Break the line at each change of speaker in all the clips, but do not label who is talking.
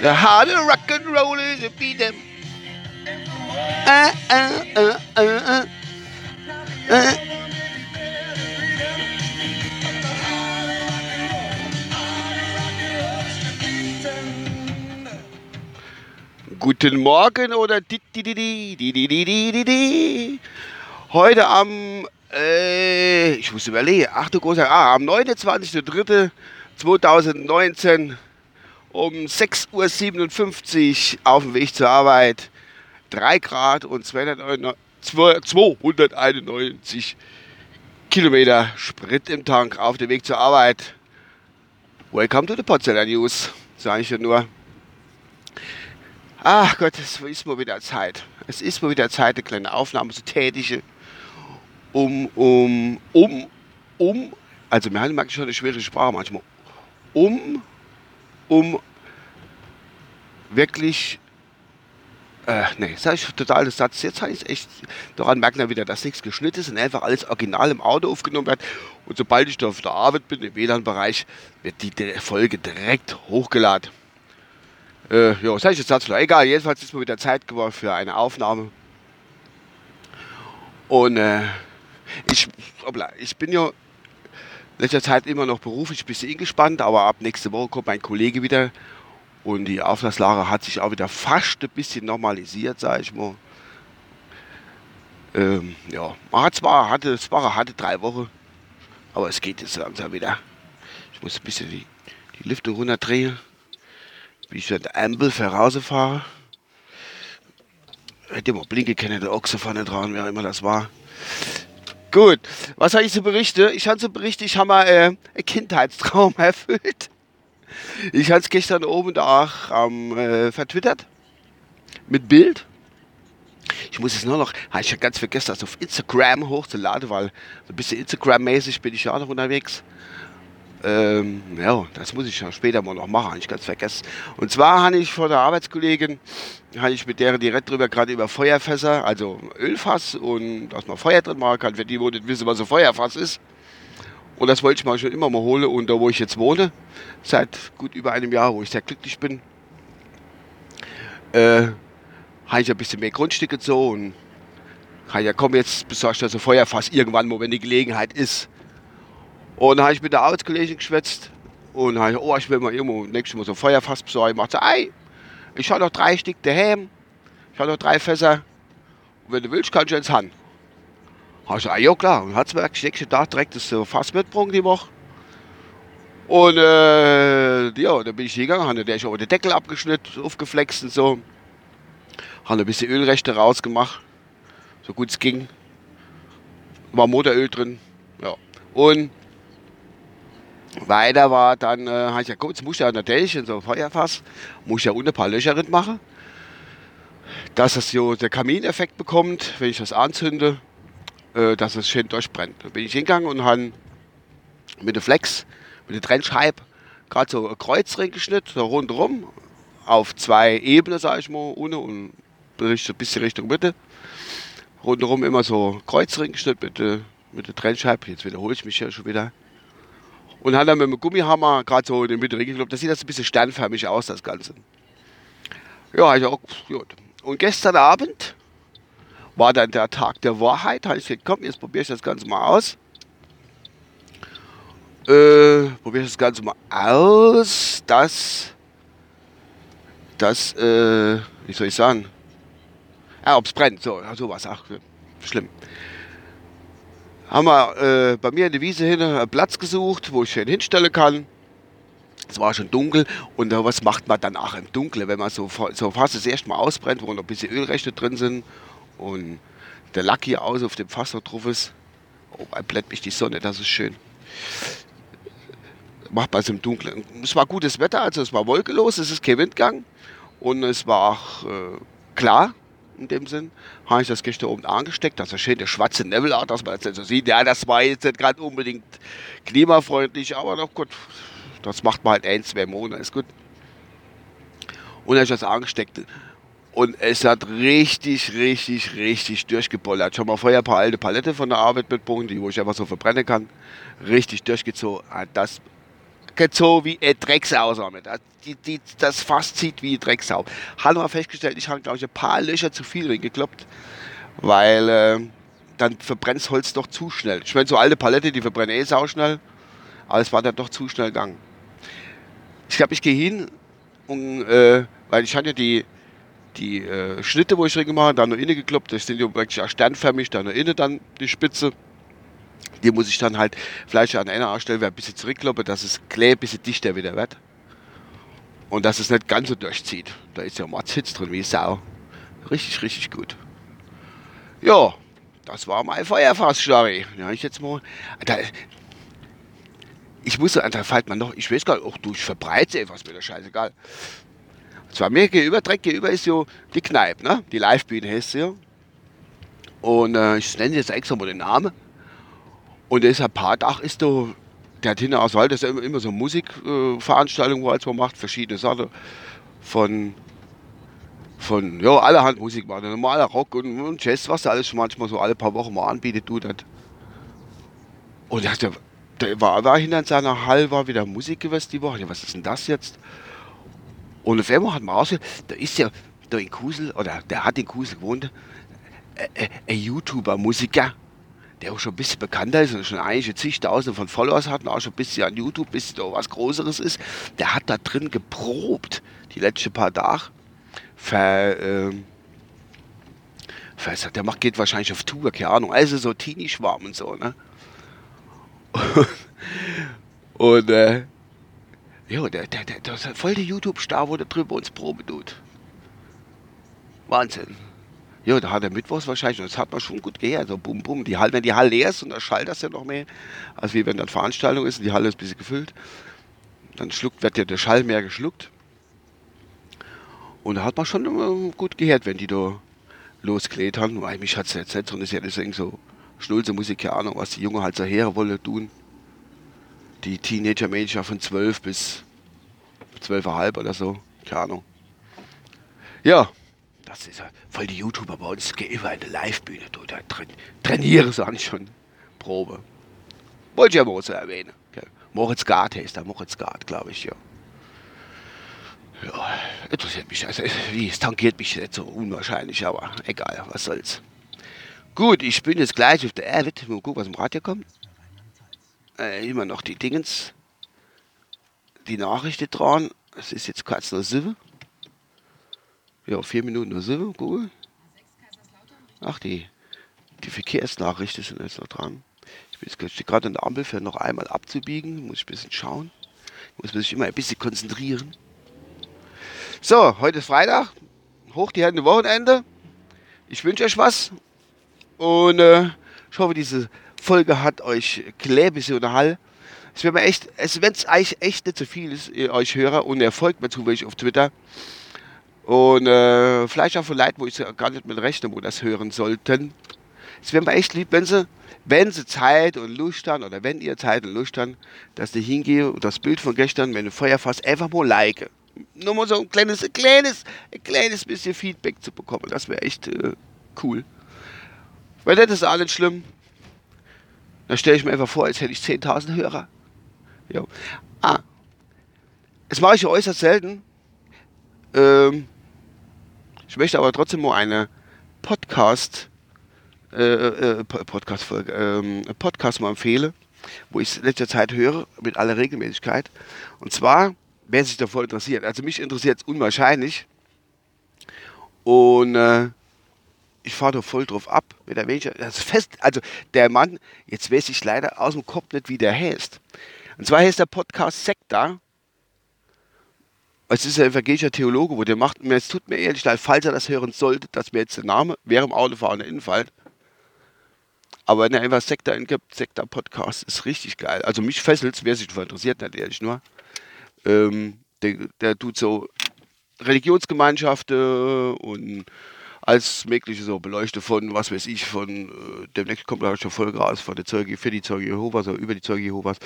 The harder rock and roll is a beat them. Uh, uh, uh, uh, uh. Uh. Guten Morgen oder di, di, di, di, di, di, di, di, di. Heute am, äh, ich muss überlegen, 8. Großtag, ah, am 29.03.2019 um 6.57 Uhr auf dem Weg zur Arbeit. 3 Grad und 291 Kilometer Sprit im Tank auf dem Weg zur Arbeit. Welcome to the Potsdamer News, sage ich ja nur. Ach Gott, es ist mal wieder Zeit. Es ist mal wieder Zeit, eine kleine Aufnahme zu tätigen, um, um, um, um, also wir haben schon eine schwere Sprache manchmal, um, um wirklich, äh, nee, sag ich total das Satz, jetzt habe ich es echt, daran merkt man wieder, dass nichts geschnitten ist und einfach alles original im Auto aufgenommen wird. Und sobald ich da auf der Arbeit bin, im WLAN-Bereich, wird die Folge direkt hochgeladen. Äh, ja, sag ich jetzt dazu. Egal, jedenfalls ist mir wieder Zeit geworden für eine Aufnahme. Und äh, ich, obla, ich bin ja letzter Zeit immer noch beruflich ein bisschen gespannt, aber ab nächste Woche kommt mein Kollege wieder und die Auftragslage hat sich auch wieder fast ein bisschen normalisiert, sag ich mal. Ähm, ja, zwar, hatte, es war, hatte drei Wochen, aber es geht jetzt langsam wieder. Ich muss ein bisschen die, die Lifte runterdrehen wie ich der Ampel fahre. Hätte mal blinken können, der Ochse vorne dran, wer immer das war. Gut, was habe ich zu berichten? Ich habe zu berichten, ich habe mal äh, einen Kindheitstraum erfüllt. Ich habe es gestern oben da ähm, äh, vertwittert. Mit Bild. Ich muss es nur noch, habe ich ja ganz vergessen, das auf Instagram hochzuladen, weil so ein bisschen Instagram-mäßig bin ich ja auch noch unterwegs. Ähm, ja, das muss ich ja später mal noch machen, ich ganz vergessen. Und zwar habe ich vor der Arbeitskollegin, habe ich mit der direkt drüber gerade über Feuerfässer, also Ölfass und dass man Feuer drin machen kann, für die, die nicht wissen, was ein Feuerfass ist. Und das wollte ich mal schon immer mal holen. Und da, wo ich jetzt wohne, seit gut über einem Jahr, wo ich sehr glücklich bin, äh, habe ich ein bisschen mehr Grundstücke so und ja, komm, jetzt besorgst du das Feuerfass irgendwann mal, wenn die Gelegenheit ist. Und dann habe ich mit der Arbeitskollegin geschwätzt und habe oh, ich will mal irgendwo nächstes Mal so ein Feuerfass besorgen. Ich machte, ey, ich habe noch drei Stück daheim, ich habe noch drei Fässer. Und wenn du willst, kannst du ins Hand. Habe ich gesagt, ja klar. Und hat es wirklich nächsten Tag direkt das Fass mitgebracht die Woche. Und äh, ja, dann bin ich hingegangen, habe der schon den Deckel abgeschnitten, aufgeflext und so. Habe ein bisschen Ölrechte rausgemacht, so gut es ging. War Motoröl drin. Ja. Und weiter war dann, äh, habe ich ja jetzt muss ich ja natürlich in so ein Feuerfass, muss ich ja unten ein paar Löcher machen, dass es so der Kamineffekt bekommt, wenn ich das anzünde, äh, dass es schön durchbrennt. Da bin ich hingegangen und habe mit der Flex, mit der Trennscheibe, gerade so ein Kreuzring geschnitten, so rundherum, auf zwei Ebenen, sage ich mal, unten und ein bisschen Richtung Mitte. Rundherum immer so Kreuzring geschnitten mit der, mit der Trennscheibe. Jetzt wiederhole ich mich ja schon wieder und hat dann mit dem Gummihammer gerade so in den Mitte reingekloppt. Das sieht das ein bisschen sternförmig aus, das Ganze. Ja, ich auch, gut. Und gestern Abend war dann der Tag der Wahrheit. Habe ich gesagt, komm, jetzt probiere ich das Ganze mal aus. Äh, probiere ich das Ganze mal aus, dass, dass, äh, wie soll ich sagen? Ja, ob es brennt, so, sowas, ach, schlimm haben wir äh, bei mir in der Wiese hin einen Platz gesucht, wo ich schön hinstellen kann. Es war schon dunkel und äh, was macht man dann auch im Dunkeln, wenn man so, so fast das erste Mal ausbrennt, wo noch ein bisschen Ölrechte drin sind und der Lack hier aus auf dem Fass noch drauf ist. Oh, man blendet mich die Sonne, das ist schön. Macht man es im Dunkeln. Es war gutes Wetter, also es war wolkelos, es ist kein Windgang und es war auch äh, klar in dem Sinn. Habe ich das gestern oben angesteckt, das ist schön der schwarze Nebel auch, dass man das nicht so sieht. Ja, das war jetzt nicht gerade unbedingt klimafreundlich, aber doch gut, das macht man halt ein, zwei Monate, ist gut. Und habe ich das angesteckt. Und es hat richtig, richtig, richtig durchgebollert. Schon mal vorher ein paar alte Palette von der Arbeit mitgebracht, die wo ich einfach so verbrennen kann. Richtig durchgezogen. Das geht so wie ein Drecksau. Das, die, die, das Fass zieht wie ein Drecksau. Hat mal festgestellt, ich habe, glaube ich, ein paar Löcher zu viel reingekloppt, weil äh, dann verbrennt das Holz doch zu schnell. Ich meine, so alte Palette, die verbrennen eh sau schnell, aber es war dann doch zu schnell gegangen. Ich glaube, ich gehe hin, und, äh, weil ich hatte die, die äh, Schnitte, wo ich drin gemacht habe, dann noch innen gekloppt. Das sind ja wirklich auch sternförmig, dann noch innen dann die Spitze. Die muss ich dann halt vielleicht an einer Stelle ein bisschen zurückkloppen, dass es Klee ein bisschen dichter wieder wird. Und dass es nicht ganz so durchzieht. Da ist ja Matzhitz drin wie Sau. Richtig, richtig gut. Ja, das war mein Feuerfass-Story. Ja, ich jetzt mal. Da, ich muss, da fällt man noch, ich weiß gar nicht, ach du, ich verbreite etwas, mir das scheißegal. Zwar mir gegenüber, direkt gegenüber ist so die Kneipe, ne? Die Livebühne heißt sie ja. Und äh, ich nenne jetzt extra mal den Namen. Und ein paar Tag ist da, der hat hinten aus Wald, das ist immer, immer so Musikveranstaltungen, äh, wo er halt macht, verschiedene Sachen. Von, von, ja, allerhand Musik macht. Normaler Rock und, und Jazz, was er alles schon manchmal so alle paar Wochen mal anbietet, tut das. Und der, der war, war hinter seiner Hall, war wieder Musik gewesen die Woche. Ja, was ist denn das jetzt? Und auf einmal hat man rausgehört, da ist ja da in Kusel, oder der hat in Kusel gewohnt, ein YouTuber, Musiker, der auch schon ein bisschen bekannter ist und schon einige zigtausende von Followers hat und auch schon ein bisschen an YouTube, bis da was Größeres ist, der hat da drin geprobt, die letzten paar Tage. Für, ähm, für, der macht, geht wahrscheinlich auf Tour, keine Ahnung, also so Teenie-Schwarm und so, ne? und, äh, ja, der, der, der, der ist voll der YouTube-Star, wo der drüber uns Probe tut. Wahnsinn. Ja, da hat er Mittwochs wahrscheinlich, und das hat man schon gut gehört, so bum bum. Die Halle, wenn die Halle leer ist und da schallt das ja noch mehr, als wie wenn dann Veranstaltung ist und die Halle ist ein bisschen gefüllt, dann schluckt, wird ja der Schall mehr geschluckt. Und da hat man schon immer gut gehört, wenn die da losgelegt haben. Weil mich hat es jetzt nicht, und ist ja deswegen so Schnulze Musik, keine Ahnung, was die Jungen halt so her wollen tun. Die Teenager-Manager von 12 bis 12,5 oder so, keine Ahnung. Ja, das ist ja voll die YouTuber bei uns, geh über eine Live-Bühne, du, da train trainiere so an schon. Probe. Wollte ich ja so erwähnen. Okay. Moritz Gart heißt er, Moritz Gart, glaube ich, ja. Ja, interessiert mich, also wie, es tangiert mich nicht so unwahrscheinlich, aber egal, was soll's. Gut, ich bin jetzt gleich auf der Erde, mal gucken, was im Radio kommt. Äh, immer noch die Dingens, die Nachrichten dran. Es ist jetzt kurz noch sieben. Ja, vier Minuten oder so, Google. Ach, die, die Verkehrsnachrichten sind jetzt noch dran. Ich bin jetzt gerade an der Ampel für noch einmal abzubiegen. Muss ich ein bisschen schauen. Muss mich immer ein bisschen konzentrieren. So, heute ist Freitag. Hoch die Hände Wochenende. Ich wünsche euch was. Und äh, ich hoffe, diese Folge hat euch klar bisschen unterhalten. Es wäre mir echt, wenn es eigentlich echt nicht so viel ist, ihr euch höre und ihr folgt mir zufällig auf Twitter. Und äh, vielleicht auch von Leuten, wo ich gar nicht mit rechne, wo das hören sollten. Es wäre mir echt lieb, wenn sie, wenn sie Zeit und Lust haben, oder wenn ihr Zeit und Lust haben, dass die hingehe und das Bild von gestern, wenn du Feuerfass, einfach mal like. Nur mal so ein kleines, ein kleines, ein kleines bisschen Feedback zu bekommen. Das wäre echt äh, cool. Weil das ist alles schlimm. Da stelle ich mir einfach vor, als hätte ich 10.000 Hörer. Ja. Ah. Das mache ich äußerst selten. Ähm, ich möchte aber trotzdem mal eine Podcast, äh, äh, Podcast-Folge, ähm, Podcast mal empfehlen, wo ich es in letzter Zeit höre, mit aller Regelmäßigkeit. Und zwar, wer sich davor interessiert. Also mich interessiert es unwahrscheinlich. Und äh, ich fahre da voll drauf ab. Mit der Mensch, das fest, also der Mann, jetzt weiß ich leider aus dem Kopf nicht, wie der heißt. Und zwar heißt der Podcast Sekta es ist ein evangelischer Theologe, wo der macht, mir, es tut mir ehrlich leid, falls er das hören sollte, dass mir jetzt der Name während dem Autofahren infällt. Aber wenn er einfach Sektor eingibt, Sektor Podcast, ist richtig geil. Also mich fesselt es, wer sich dafür interessiert, nicht ehrlich nur. Ähm, der, der tut so Religionsgemeinschaften und alles Mögliche so beleuchtet von, was weiß ich, von, äh, demnächst kommt glaube ich schon raus von der Zeuge, für die Zeuge Jehovas oder über die Zeuge Jehovas.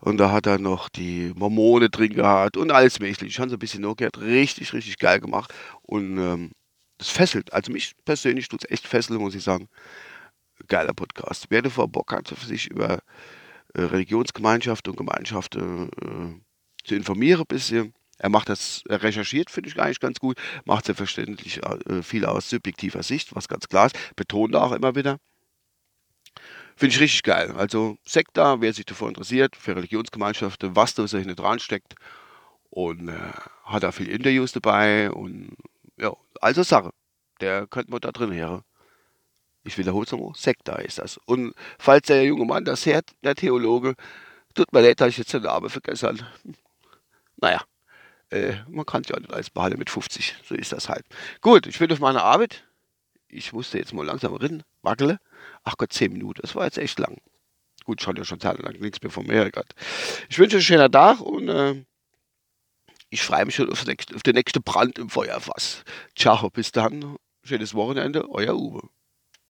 Und da hat er noch die Mormone drin gehabt und alles Mögliche. Ich habe so ein bisschen gehört, richtig, richtig geil gemacht. Und ähm, das fesselt. Also mich persönlich tut es echt fesseln, muss ich sagen. Geiler Podcast. Wer davor Bock hat, sich über äh, Religionsgemeinschaft und Gemeinschaft äh, zu informieren ein bisschen. Er macht das, er recherchiert, finde ich eigentlich ganz gut, macht selbstverständlich äh, viel aus subjektiver Sicht, was ganz klar ist, betont auch immer wieder. Finde ich richtig geil. Also Sekta, wer sich davor interessiert, für Religionsgemeinschaften, was da so hinten dran steckt. Und äh, hat da viel Interviews dabei und ja, also Sache. Der könnte man da drin hören. Ich wiederhole es nochmal, Sekta ist das. Und falls der junge Mann das hört, der Theologe, tut mir leid, dass ich jetzt den Namen vergessen habe. Naja, äh, man kann ja nicht alles behalten mit 50, so ist das halt. Gut, ich bin auf meine Arbeit. Ich musste jetzt mal langsam rennen, wackele. Ach Gott, 10 Minuten, das war jetzt echt lang. Gut, schon ja schon lang nichts mehr von mir gehabt. Ich wünsche euch einen schönen Tag und äh, ich freue mich schon auf den nächsten Brand im Feuerfass. Ciao, bis dann. Schönes Wochenende, euer Uwe.